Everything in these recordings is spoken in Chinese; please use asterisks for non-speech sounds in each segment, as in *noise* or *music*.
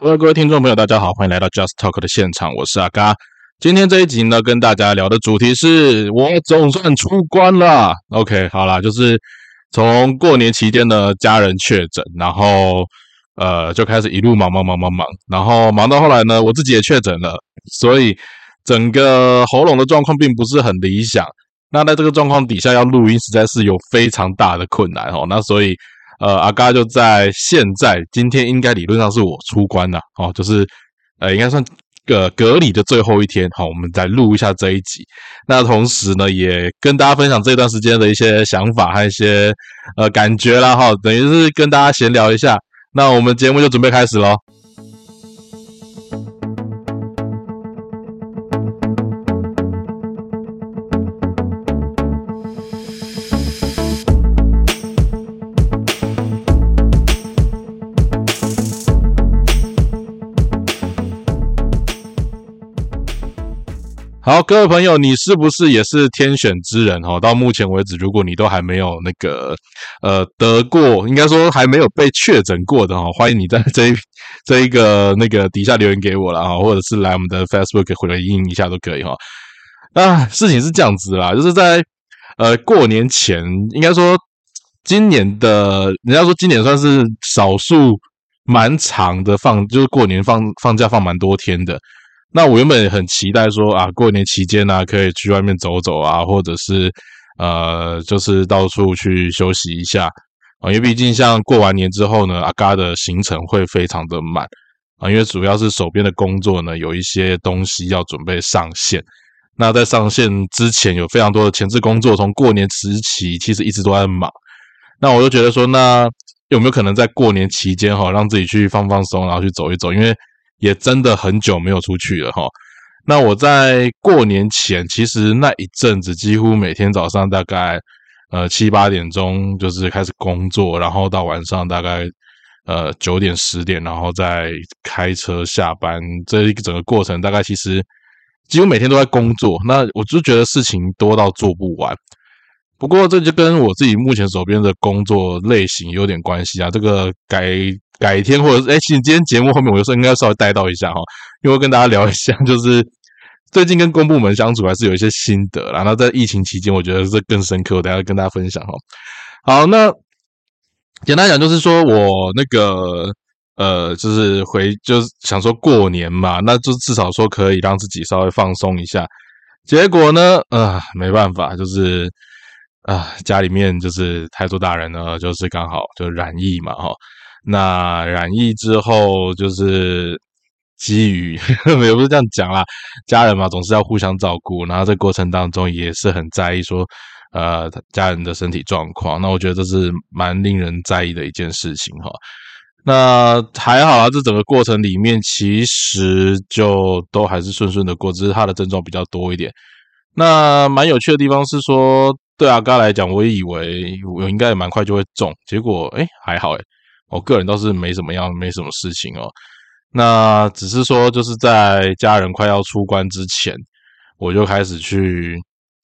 喂各位听众朋友，大家好，欢迎来到 Just Talk 的现场，我是阿嘎。今天这一集呢，跟大家聊的主题是我总算出关了。OK，好啦，就是从过年期间呢，家人确诊，然后呃就开始一路忙忙忙忙忙，然后忙到后来呢，我自己也确诊了，所以整个喉咙的状况并不是很理想。那在这个状况底下要录音，实在是有非常大的困难哦。那所以。呃，阿嘎就在现在，今天应该理论上是我出关了，哦，就是呃，应该算个隔离的最后一天，好，我们再录一下这一集。那同时呢，也跟大家分享这段时间的一些想法和一些呃感觉啦，哈，等于是跟大家闲聊一下。那我们节目就准备开始喽。好，各位朋友，你是不是也是天选之人？哈，到目前为止，如果你都还没有那个呃得过，应该说还没有被确诊过的哈，欢迎你在这一 *laughs* 这一个那个底下留言给我了哈，或者是来我们的 Facebook 回应一下都可以哈。啊，事情是这样子啦，就是在呃过年前，应该说今年的，人家说今年算是少数蛮长的放，就是过年放放假放蛮多天的。那我原本很期待说啊，过年期间呢，可以去外面走走啊，或者是呃，就是到处去休息一下啊。因为毕竟像过完年之后呢，阿嘎的行程会非常的满啊，因为主要是手边的工作呢，有一些东西要准备上线。那在上线之前，有非常多的前置工作，从过年时期其实一直都在忙。那我就觉得说，那有没有可能在过年期间哈，让自己去放放松，然后去走一走？因为也真的很久没有出去了哈。那我在过年前，其实那一阵子几乎每天早上大概呃七八点钟就是开始工作，然后到晚上大概呃九点十点，然后再开车下班。这一个整个过程大概其实几乎每天都在工作。那我就觉得事情多到做不完。不过这就跟我自己目前手边的工作类型有点关系啊。这个改。改天或者是哎，其实今天节目后面我就说应该稍微带到一下哈，因为跟大家聊一下，就是最近跟公部门相处还是有一些心得啦。然后在疫情期间，我觉得这更深刻，我等下跟大家分享哈。好，那简单讲就是说我那个呃，就是回就是想说过年嘛，那就至少说可以让自己稍微放松一下。结果呢，啊，没办法，就是啊，家里面就是太多大人呢，就是刚好就染疫嘛哈。那染疫之后，就是基于 *laughs* 也不是这样讲啦，家人嘛总是要互相照顾，然后在过程当中也是很在意说，呃，家人的身体状况。那我觉得这是蛮令人在意的一件事情哈。那还好啊，这整个过程里面其实就都还是顺顺的过，只是他的症状比较多一点。那蛮有趣的地方是说，对阿嘎来讲，我也以为我应该也蛮快就会中，结果哎还好哎。我个人倒是没什么样，没什么事情哦。那只是说，就是在家人快要出关之前，我就开始去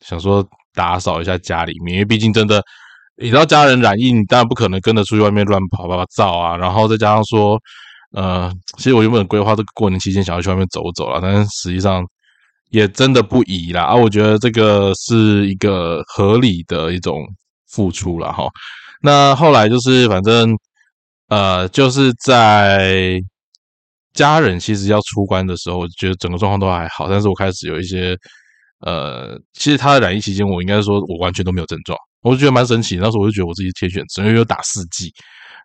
想说打扫一下家里面，因为毕竟真的，你知道家人染疫，你当然不可能跟着出去外面乱跑跑照啊。然后再加上说，呃，其实我原本规划这个过年期间想要去外面走走啊，但是实际上也真的不宜啦。啊，我觉得这个是一个合理的一种付出了哈。那后来就是反正。呃，就是在家人其实要出关的时候，我觉得整个状况都还好，但是我开始有一些呃，其实他的染疫期间，我应该说我完全都没有症状，我就觉得蛮神奇。那时候我就觉得我自己天选，因为有打四剂，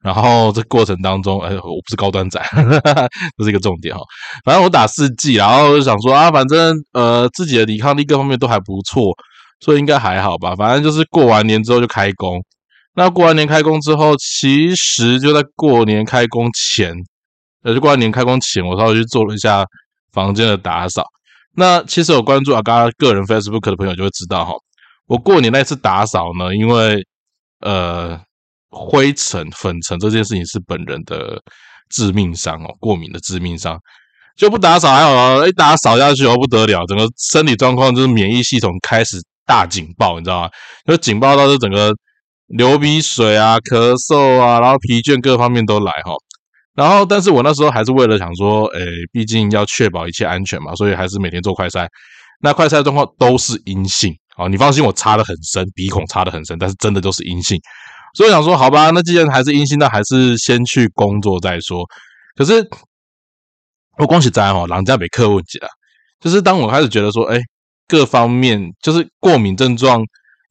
然后这过程当中，哎，我不是高端仔，*laughs* 这是一个重点哈。反正我打四季，然后就想说啊，反正呃自己的抵抗力各方面都还不错，所以应该还好吧。反正就是过完年之后就开工。那过完年开工之后，其实就在过年开工前，呃，就过完年开工前，我稍微去做了一下房间的打扫。那其实有关注阿嘎个人 Facebook 的朋友就会知道哈，我过年那次打扫呢，因为呃灰尘粉尘这件事情是本人的致命伤哦，过敏的致命伤，就不打扫还好，一打扫下去哦不得了，整个身体状况就是免疫系统开始大警报，你知道吗？就警报到这整个。流鼻水啊，咳嗽啊，然后疲倦各方面都来哈。然后，但是我那时候还是为了想说，诶，毕竟要确保一切安全嘛，所以还是每天做快筛。那快筛状况都是阴性啊，你放心，我插的很深，鼻孔插的很深，但是真的都是阴性。所以想说，好吧，那既然还是阴性，那还是先去工作再说。可是我恭喜在哦，狼家没克问题了。就是当我开始觉得说，哎，各方面就是过敏症状，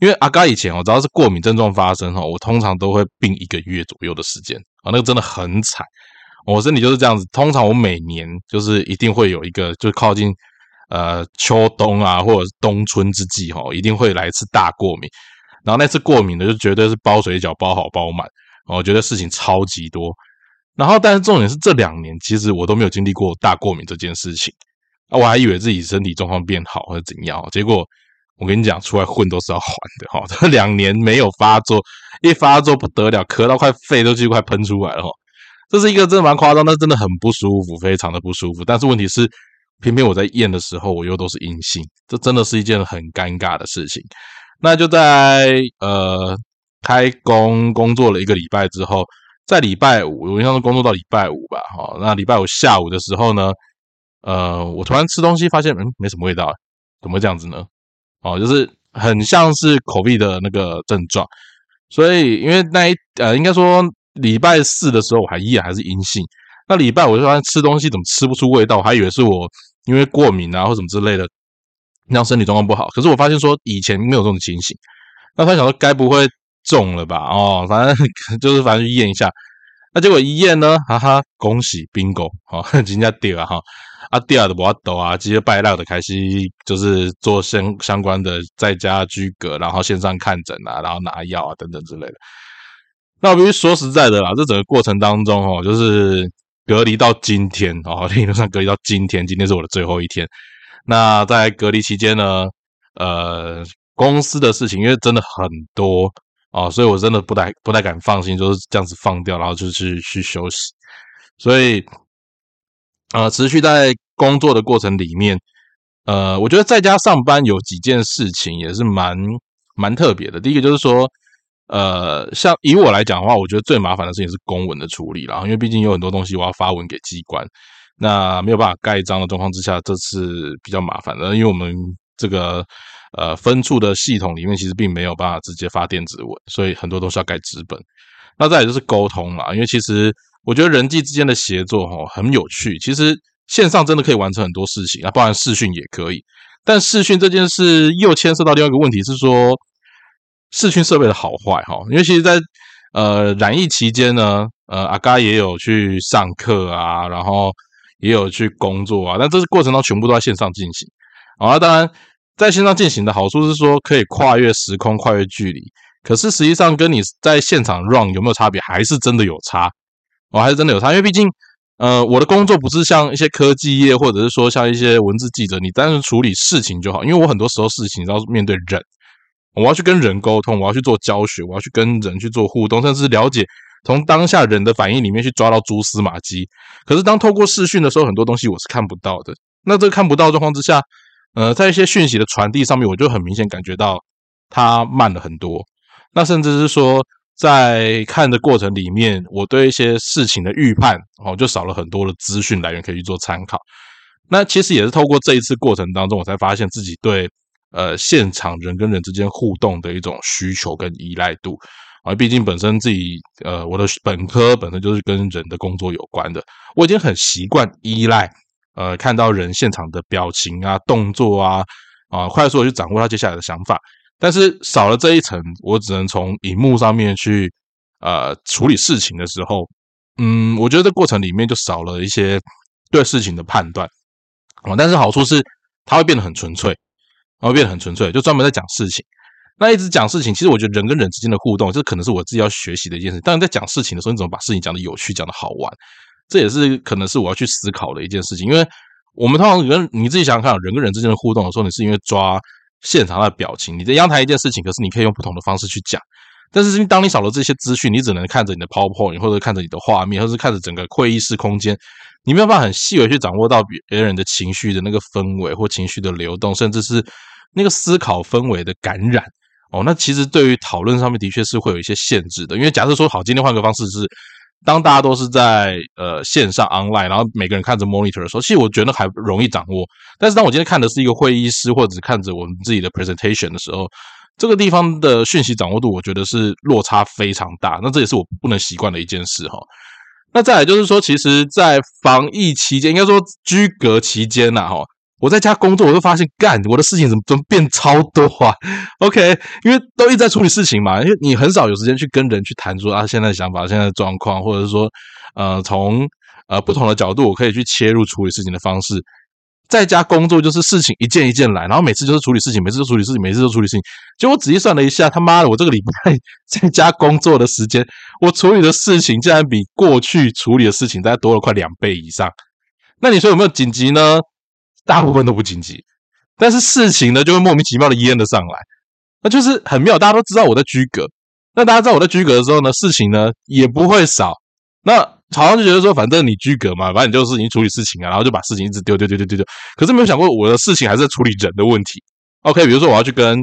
因为阿嘎以前哦，只要是过敏症状发生哈，我通常都会病一个月左右的时间啊，那个真的很惨。我身体就是这样子，通常我每年就是一定会有一个，就靠近呃秋冬啊，或者是冬春之际哈，一定会来一次大过敏。然后那次过敏的就绝对是包水饺包好包满，我觉得事情超级多。然后但是重点是这两年其实我都没有经历过大过敏这件事情啊，我还以为自己身体状况变好或者怎样，结果我跟你讲，出来混都是要还的哈。这两年没有发作，一发作不得了，咳到快肺都几乎快喷出来了哈。这是一个真的蛮夸张，但真的很不舒服，非常的不舒服。但是问题是，偏偏我在验的时候，我又都是阴性，这真的是一件很尴尬的事情。那就在呃开工工作了一个礼拜之后，在礼拜五，我印象中工作到礼拜五吧，哈，那礼拜五下午的时候呢，呃，我突然吃东西发现，嗯，没什么味道，怎么会这样子呢？哦，就是很像是口鼻的那个症状，所以因为那一呃，应该说。礼拜四的时候我还依然还是阴性，那礼拜我就发现吃东西怎么吃不出味道，我还以为是我因为过敏啊或什么之类的，让身体状况不好。可是我发现说以前没有这种情形，那他想说该不会中了吧？哦，反正 *laughs* 就是反正去验一下，那结果一验呢，哈哈，恭喜 bingo，好，*laughs* 人家掉了哈，啊掉的不要抖啊，直接拜赖的开始，就是做相相关的在家居隔，然后线上看诊啊，然后拿药啊等等之类的。那我必须说实在的啦，这整个过程当中哦，就是隔离到今天哦，*laughs* 理论上隔离到今天，今天是我的最后一天。那在隔离期间呢，呃，公司的事情因为真的很多啊，所以我真的不太不太敢放心，就是这样子放掉，然后就去去休息。所以，呃，持续在工作的过程里面，呃，我觉得在家上班有几件事情也是蛮蛮特别的。第一个就是说。呃，像以我来讲的话，我觉得最麻烦的事情是公文的处理了，因为毕竟有很多东西我要发文给机关，那没有办法盖章的状况之下，这次比较麻烦的，因为我们这个呃分处的系统里面其实并没有办法直接发电子文，所以很多都是要盖纸本。那再就是沟通啦，因为其实我觉得人际之间的协作哈很有趣，其实线上真的可以完成很多事情啊，包含视讯也可以，但视讯这件事又牵涉到另外一个问题是说。视讯设备的好坏哈，因为其实，在呃染疫期间呢，呃阿嘎也有去上课啊，然后也有去工作啊，但这是过程中全部都在线上进行啊。当然，在线上进行的好处是说可以跨越时空、跨越距离，可是实际上跟你在现场 run 有没有差别，还是真的有差，哦，还是真的有差。因为毕竟，呃，我的工作不是像一些科技业，或者是说像一些文字记者，你单纯处理事情就好。因为我很多时候事情要面对人。我要去跟人沟通，我要去做教学，我要去跟人去做互动，甚至了解从当下人的反应里面去抓到蛛丝马迹。可是当透过视讯的时候，很多东西我是看不到的。那这个看不到状况之下，呃，在一些讯息的传递上面，我就很明显感觉到它慢了很多。那甚至是说，在看的过程里面，我对一些事情的预判哦，就少了很多的资讯来源可以去做参考。那其实也是透过这一次过程当中，我才发现自己对。呃，现场人跟人之间互动的一种需求跟依赖度啊，毕竟本身自己呃，我的本科本身就是跟人的工作有关的，我已经很习惯依赖呃，看到人现场的表情啊、动作啊啊，快速的去掌握他接下来的想法。但是少了这一层，我只能从荧幕上面去呃处理事情的时候，嗯，我觉得这过程里面就少了一些对事情的判断啊。但是好处是，它会变得很纯粹。然后变得很纯粹，就专门在讲事情。那一直讲事情，其实我觉得人跟人之间的互动，这可能是我自己要学习的一件事。当然，在讲事情的时候，你怎么把事情讲的有趣、讲的好玩，这也是可能是我要去思考的一件事情。因为我们通常跟你自己想想看，人跟人之间的互动的时候，你是因为抓现场的表情。你在阳台一件事情，可是你可以用不同的方式去讲。但是，当你少了这些资讯，你只能看着你的 PowerPoint，或者看着你的画面，或者是看着整个会议室空间，你没有办法很细微去掌握到别人的情绪的那个氛围或情绪的流动，甚至是。那个思考氛围的感染哦，那其实对于讨论上面的确是会有一些限制的。因为假设说好，今天换个方式是，当大家都是在呃线上 online，然后每个人看着 monitor 的时候，其实我觉得还容易掌握。但是当我今天看的是一个会议室，或者只看着我们自己的 presentation 的时候，这个地方的讯息掌握度，我觉得是落差非常大。那这也是我不能习惯的一件事哈。那再来就是说，其实，在防疫期间，应该说居隔期间呐，哈。我在家工作，我就发现，干我的事情怎么怎么变超多啊？*laughs* OK，因为都一直在处理事情嘛，因为你很少有时间去跟人去谈说啊，现在的想法、现在的状况，或者是说，呃，从呃不同的角度，我可以去切入处理事情的方式。在家工作就是事情一件一件来，然后每次就是处理事情，每次都处理事情，每次都处理事情。结果仔细算了一下，他妈的，我这个礼拜在家工作的时间，我处理的事情竟然比过去处理的事情大概多了快两倍以上。那你说有没有紧急呢？大部分都不紧急，但是事情呢就会莫名其妙的淹了上来，那就是很妙。大家都知道我在居格，那大家知道我在居格的时候呢，事情呢也不会少。那好像就觉得说，反正你居格嘛，反正你就是你处理事情啊，然后就把事情一直丢丢丢丢丢丢。可是没有想过我的事情还是在处理人的问题。OK，比如说我要去跟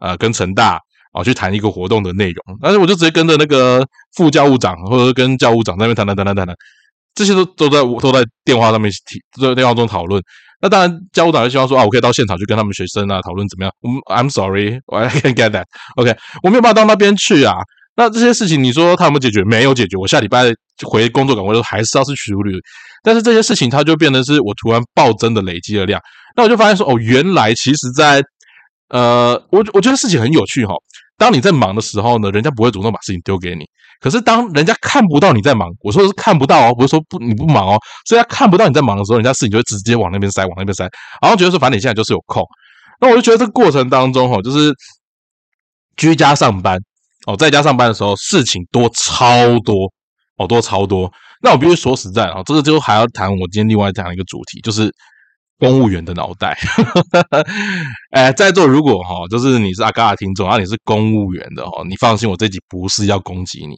呃跟陈大啊去谈一个活动的内容，但是我就直接跟着那个副教务长或者跟教务长在那边谈谈谈谈谈谈，这些都都在都在电话上面提，都在电话中讨论。那当然，教务长就希望说啊，我可以到现场去跟他们学生啊讨论怎么样。我们 I'm sorry, I *laughs* can't get that. OK，我没有办法到那边去啊。那这些事情你说他有没有解决？没有解决。我下礼拜回工作岗位的时候还是要去处理。但是这些事情它就变成是我突然暴增的累积的量。那我就发现说哦，原来其实在呃，我我觉得事情很有趣哈。当你在忙的时候呢，人家不会主动把事情丢给你。可是当人家看不到你在忙，我说是看不到哦，不是说不你不忙哦，所以他看不到你在忙的时候，人家事情就会直接往那边塞，往那边塞，然后觉得说反正你现在就是有空。那我就觉得这个过程当中哈，就是居家上班哦，在家上班的时候事情多超多哦，多超多。那我必须说实在啊，这个就还要谈我今天另外讲一个主题，就是。公务员的脑袋，*laughs* 哎，在座如果哈，就是你是阿嘎的听众，然后你是公务员的哈，你放心，我这集不是要攻击你，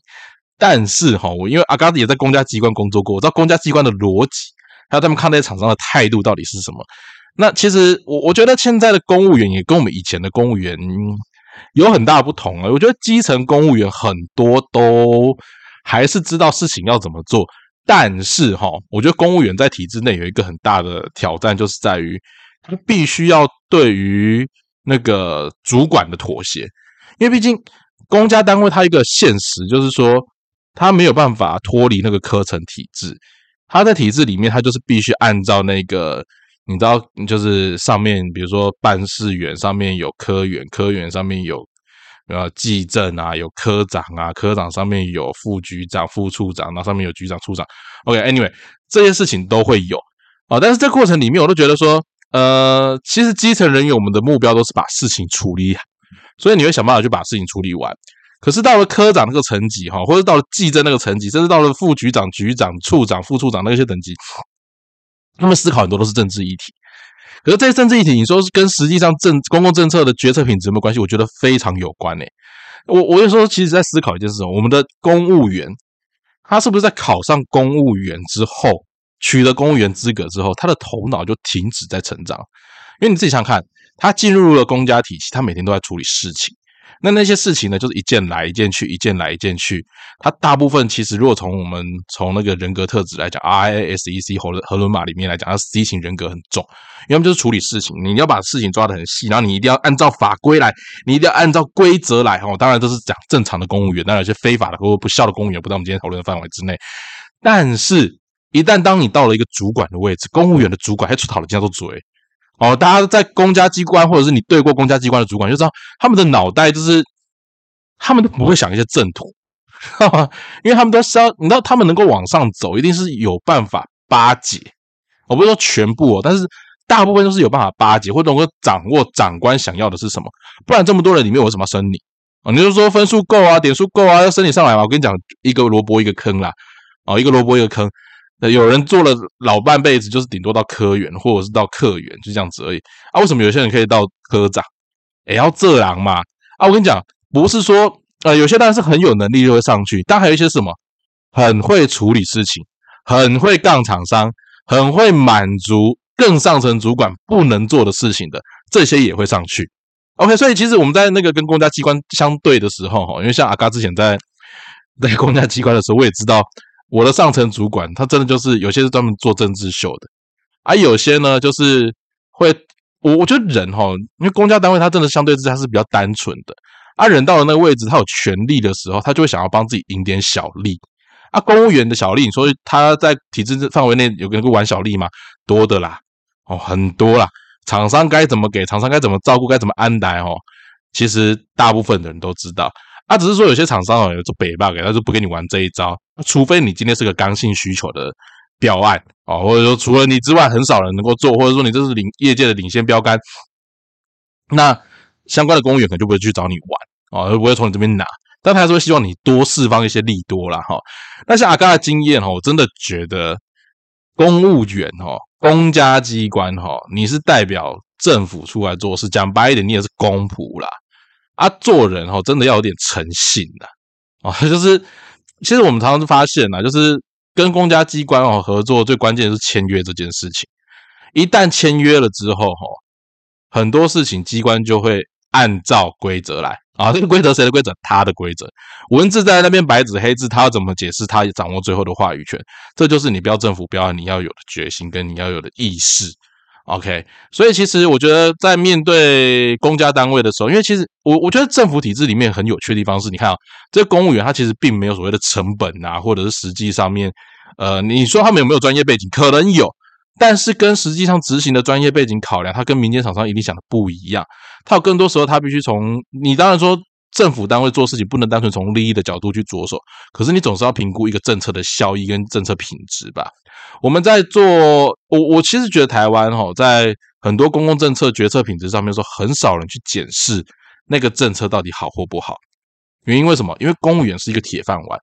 但是哈，我因为阿嘎也在公家机关工作过，我知道公家机关的逻辑，还有他们看待厂商的态度到底是什么。那其实我我觉得现在的公务员也跟我们以前的公务员有很大不同啊。我觉得基层公务员很多都还是知道事情要怎么做。但是哈，我觉得公务员在体制内有一个很大的挑战，就是在于他必须要对于那个主管的妥协，因为毕竟公家单位它一个现实就是说，他没有办法脱离那个科层体制，他在体制里面，他就是必须按照那个你知道，就是上面比如说办事员上面有科员，科员上面有。呃，计政啊，有科长啊，科长上面有副局长、副处长，那上面有局长、处长。OK，Anyway，这些事情都会有啊。但是这过程里面，我都觉得说，呃，其实基层人员我们的目标都是把事情处理好，所以你会想办法去把事情处理完。可是到了科长那个层级哈，或者到了计政那个层级，甚至到了副局长、局长、处长、副处长那些等级，他们思考很多都是政治议题。可是这些政治议题，你说是跟实际上政公共政策的决策品质有没有关系？我觉得非常有关诶。我我就说，其实在思考一件事：我们的公务员，他是不是在考上公务员之后，取得公务员资格之后，他的头脑就停止在成长？因为你自己想想看，他进入了公家体系，他每天都在处理事情。那那些事情呢，就是一件来一件去，一件来一件去。它大部分其实，如果从我们从那个人格特质来讲，R I S E C 和和伦马里面来讲，它 C 型人格很重，因为就是处理事情。你要把事情抓得很细，然后你一定要按照法规来，你一定要按照规则来。哦，当然都是讲正常的公务员，当然有些非法的或不孝的公务员不在我们今天讨论的范围之内。但是，一旦当你到了一个主管的位置，公务员的主管还出讨了叫做嘴。哦，大家在公家机关，或者是你对过公家机关的主管，就知道他们的脑袋就是，他们都不会想一些正途，*laughs* 因为他们都是要，你知道，他们能够往上走，一定是有办法巴结。我不是说全部哦，但是大部分都是有办法巴结，或者能够掌握长官想要的是什么。不然这么多人里面，我怎么升你啊？你就说分数够啊，点数够啊，要升你上来嘛？我跟你讲，一个萝卜一个坑啦，哦，一个萝卜一个坑。有人做了老半辈子，就是顶多到科员或者是到科员，就这样子而已啊。为什么有些人可以到科长？也要这样嘛啊！我跟你讲，不是说呃，有些当然是很有能力就会上去，但还有一些什么很会处理事情，很会杠厂商，很会满足更上层主管不能做的事情的，这些也会上去。OK，所以其实我们在那个跟公家机关相对的时候，哈，因为像阿嘎之前在在公家机关的时候，我也知道。我的上层主管他真的就是有些是专门做政治秀的，而有些呢就是会，我我觉得人哈，因为公家单位他真的相对之下是比较单纯的，啊，人到了那个位置，他有权利的时候，他就会想要帮自己赢点小利。啊，公务员的小利，你说他在体制范围内有个玩小利吗？多的啦，哦，很多啦。厂商该怎么给，厂商该怎么照顾，该怎么安排哦？其实大部分的人都知道，啊，只是说有些厂商哦，有做北 bug，他就不跟你玩这一招。除非你今天是个刚性需求的标案哦，或者说除了你之外，很少人能够做，或者说你这是领业界的领先标杆，那相关的公务员可能就不会去找你玩哦，不会从你这边拿。但他还是会希望你多释放一些利多啦，哈。那像阿刚的经验哦，我真的觉得公务员哦，公家机关哈，你是代表政府出来做事，讲白一点，你也是公仆啦。啊，做人哦，真的要有点诚信的啊。*laughs* 就是其实我们常常发现呐，就是跟公家机关哦合作，最关键是签约这件事情。一旦签约了之后哈，很多事情机关就会按照规则来。啊，这个规则谁的规则？他的规则，文字在那边白纸黑字，他要怎么解释？他掌握最后的话语权，这就是你标政府标你要有的决心跟你要有的意识。OK，所以其实我觉得在面对公家单位的时候，因为其实我我觉得政府体制里面很有趣的地方是，你看啊，这公务员他其实并没有所谓的成本啊，或者是实际上面，呃，你说他们有没有专业背景？可能有。但是跟实际上执行的专业背景考量，它跟民间厂商一定想的不一样。它有更多时候，它必须从你当然说政府单位做事情不能单纯从利益的角度去着手，可是你总是要评估一个政策的效益跟政策品质吧。我们在做，我我其实觉得台湾哈，在很多公共政策决策品质上面说，很少人去检视那个政策到底好或不好。原因为什么？因为公务员是一个铁饭碗。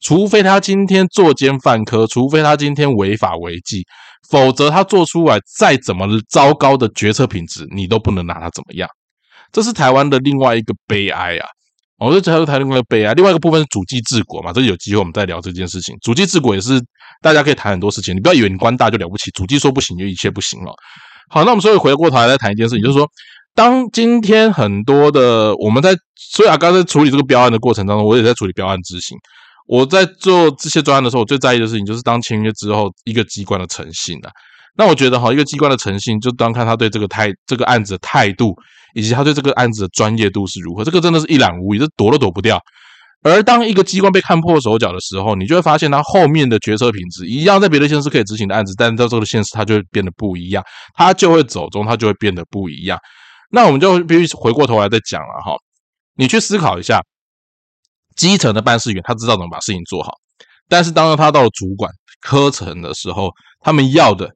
除非他今天作奸犯科，除非他今天违法违纪，否则他做出来再怎么糟糕的决策品质，你都不能拿他怎么样。这是台湾的另外一个悲哀啊！我说台湾台湾的悲哀。另外一个部分是主计治国嘛，这有机会我们再聊这件事情。主计治国也是大家可以谈很多事情，你不要以为你官大就了不起，主计说不行就一切不行了。好，那我们所以回过头来再谈一件事情，就是说，当今天很多的我们在所以啊，刚才处理这个标案的过程当中，我也在处理标案执行。我在做这些专案的时候，我最在意的事情就是当签约之后，一个机关的诚信啊。那我觉得哈，一个机关的诚信，就当看他对这个态这个案子的态度，以及他对这个案子的专业度是如何。这个真的是一览无遗，这躲都躲不掉。而当一个机关被看破手脚的时候，你就会发现他后面的决策品质一样，在别的县市可以执行的案子，但到这个县市，它就会变得不一样，它就会走中，它就会变得不一样。那我们就必须回过头来再讲了哈，你去思考一下。基层的办事员，他知道怎么把事情做好，但是当他到了主管科层的时候，他们要的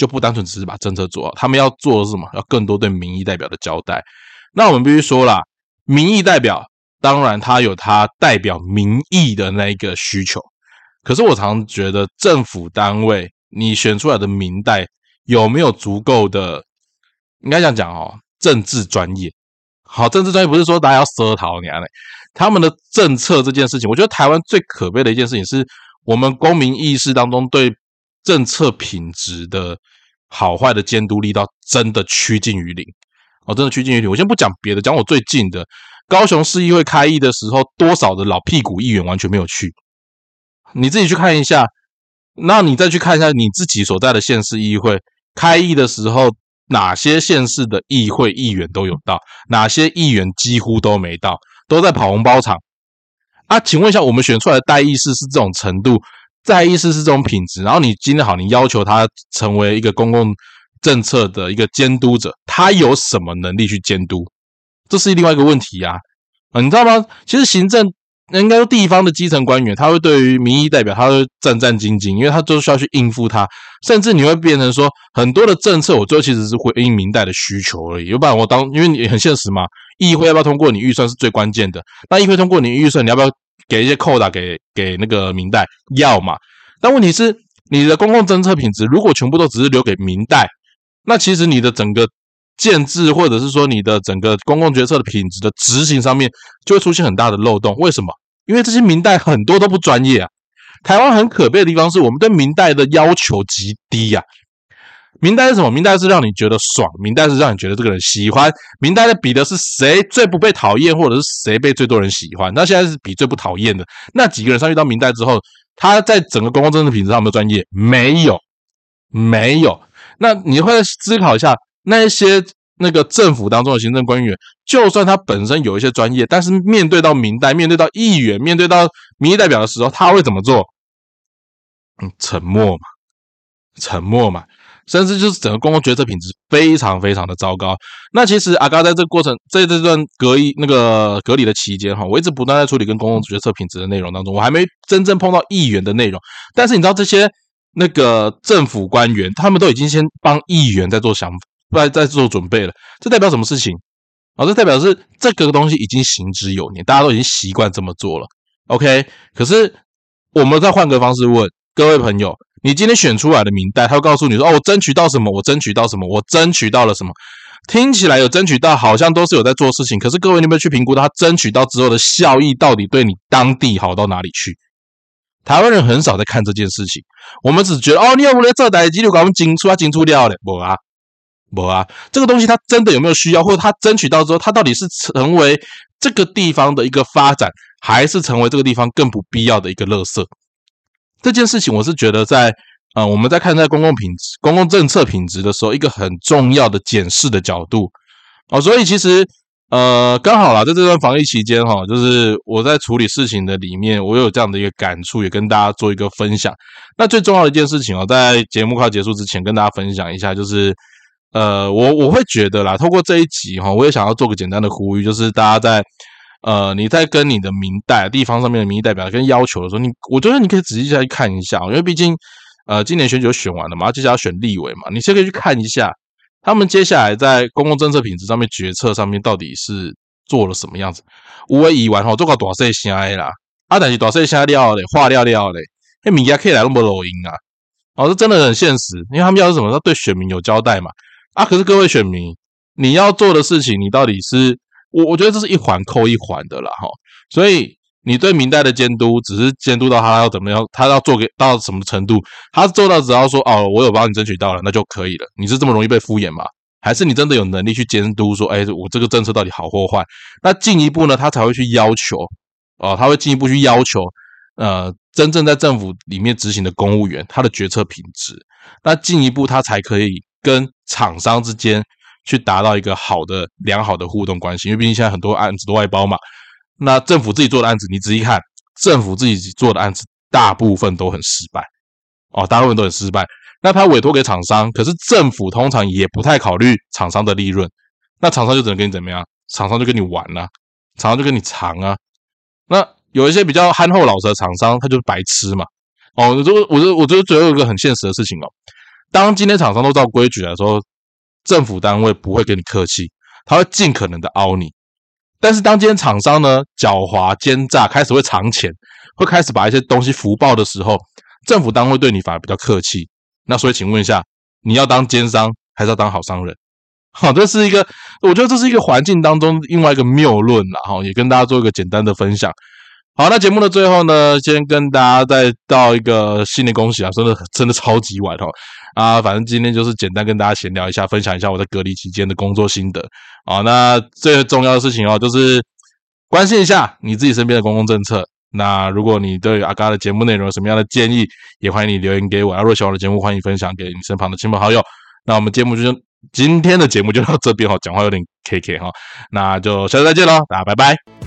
就不单纯只是把政策做好，他们要做的是什么？要更多对民意代表的交代。那我们必须说了，民意代表当然他有他代表民意的那一个需求，可是我常觉得政府单位你选出来的民代有没有足够的，应该这样讲哦，政治专业。好，政治专业不是说大家要舌讨你啊嘞。他们的政策这件事情，我觉得台湾最可悲的一件事情，是我们公民意识当中对政策品质的好坏的监督力道真的趋近于零。哦，真的趋近于零。我先不讲别的，讲我最近的高雄市议会开议的时候，多少的老屁股议员完全没有去。你自己去看一下，那你再去看一下你自己所在的县市议会开议的时候，哪些县市的议会议员都有到，哪些议员几乎都没到。都在跑红包场啊？请问一下，我们选出来的代议士是这种程度，代议士是这种品质，然后你今天好，你要求他成为一个公共政策的一个监督者，他有什么能力去监督？这是另外一个问题呀，啊，你知道吗？其实行政。应该说，地方的基层官员，他会对于民意代表，他会战战兢兢，因为他都需要去应付他。甚至你会变成说，很多的政策，我最后其实是回应民代的需求而已。要不然我当，因为你很现实嘛，议会要不要通过你预算是最关键的。那议会通过你预算，你要不要给一些扣打给给那个明代？要嘛。但问题是，你的公共政策品质如果全部都只是留给明代，那其实你的整个。建制，或者是说你的整个公共决策的品质的执行上面，就会出现很大的漏洞。为什么？因为这些明代很多都不专业啊。台湾很可悲的地方是我们对明代的要求极低呀。名单是什么？名单是让你觉得爽，名单是让你觉得这个人喜欢，名单的比的是谁最不被讨厌，或者是谁被最多人喜欢。那现在是比最不讨厌的那几个人上去当名单之后，他在整个公共政治品质上有没有专业？没有，没有。那你会思考一下，那些那个政府当中的行政官员，就算他本身有一些专业，但是面对到明代、面对到议员、面对到民意代表的时候，他会怎么做？嗯，沉默嘛，沉默嘛。甚至就是整个公共决策品质非常非常的糟糕。那其实阿嘎在这个过程，在这段隔离那个隔离的期间哈，我一直不断在处理跟公共决策品质的内容当中，我还没真正碰到议员的内容。但是你知道这些那个政府官员，他们都已经先帮议员在做想在在做准备了。这代表什么事情？啊，这代表是这个东西已经行之有年，大家都已经习惯这么做了。OK，可是我们再换个方式问各位朋友。你今天选出来的名单，他会告诉你说：“哦，我争取到什么？我争取到什么？我争取到了什么？”听起来有争取到，好像都是有在做事情。可是各位，你有没有去评估他争取到之后的效益到底对你当地好到哪里去？台湾人很少在看这件事情，我们只觉得：“哦，你有没有这台机就搞我们进出啊进出掉嘞？”不啊，不啊，这个东西它真的有没有需要，或者他争取到之后，他到底是成为这个地方的一个发展，还是成为这个地方更不必要的一个垃圾？这件事情，我是觉得在呃，我们在看待公共品质、公共政策品质的时候，一个很重要的检视的角度哦。所以其实呃，刚好啦，在这段防疫期间哈，就是我在处理事情的里面，我有这样的一个感触，也跟大家做一个分享。那最重要的一件事情哦，在节目快结束之前，跟大家分享一下，就是呃，我我会觉得啦，透过这一集哈，我也想要做个简单的呼吁，就是大家在。呃，你在跟你的民代地方上面的民意代表跟要求的时候，你我觉得你可以仔细再去看一下，因为毕竟呃，今年选举选完了嘛，接下来选立委嘛，你先可以去看一下他们接下来在公共政策品质上面决策上面到底是做了什么样子。无为已完吼，做个大细声啦，啊，但是大细声了嘞，话了了嘞，那民家可以来那么录音啊，哦，这真的很现实，因为他们要是什么，要对选民有交代嘛，啊，可是各位选民，你要做的事情，你到底是？我我觉得这是一环扣一环的啦，哈，所以你对明代的监督只是监督到他要怎么样，他要做给到什么程度，他做到只要说哦，我有帮你争取到了，那就可以了。你是这么容易被敷衍吗？还是你真的有能力去监督说，哎，我这个政策到底好或坏？那进一步呢，他才会去要求，哦，他会进一步去要求，呃，真正在政府里面执行的公务员他的决策品质，那进一步他才可以跟厂商之间。去达到一个好的、良好的互动关系，因为毕竟现在很多案子都外包嘛。那政府自己做的案子，你仔细看，政府自己做的案子大部分都很失败哦，大部分都很失败。那他委托给厂商，可是政府通常也不太考虑厂商的利润，那厂商就只能跟你怎么样？厂商就跟你玩了，厂商就跟你藏啊。那有一些比较憨厚老实的厂商，他就是白痴嘛。哦，我就我就我觉得最后一个很现实的事情哦，当今天厂商都照规矩来说。政府单位不会跟你客气，他会尽可能的凹你。但是当今天厂商呢狡猾奸诈，开始会藏钱，会开始把一些东西福报的时候，政府单位对你反而比较客气。那所以请问一下，你要当奸商还是要当好商人？好，这是一个，我觉得这是一个环境当中另外一个谬论了。哈，也跟大家做一个简单的分享。好，那节目的最后呢，先跟大家再道一个新年恭喜啊！真的真的超级晚哦啊！反正今天就是简单跟大家闲聊一下，分享一下我在隔离期间的工作心得啊。那最重要的事情哦，就是关心一下你自己身边的公共政策。那如果你对阿嘎的节目内容有什么样的建议，也欢迎你留言给我。如果喜欢我的节目，欢迎分享给你身旁的亲朋好友。那我们节目就今天的节目就到这边哈，讲话有点 K K 哈，那就下次再见喽，大家拜拜。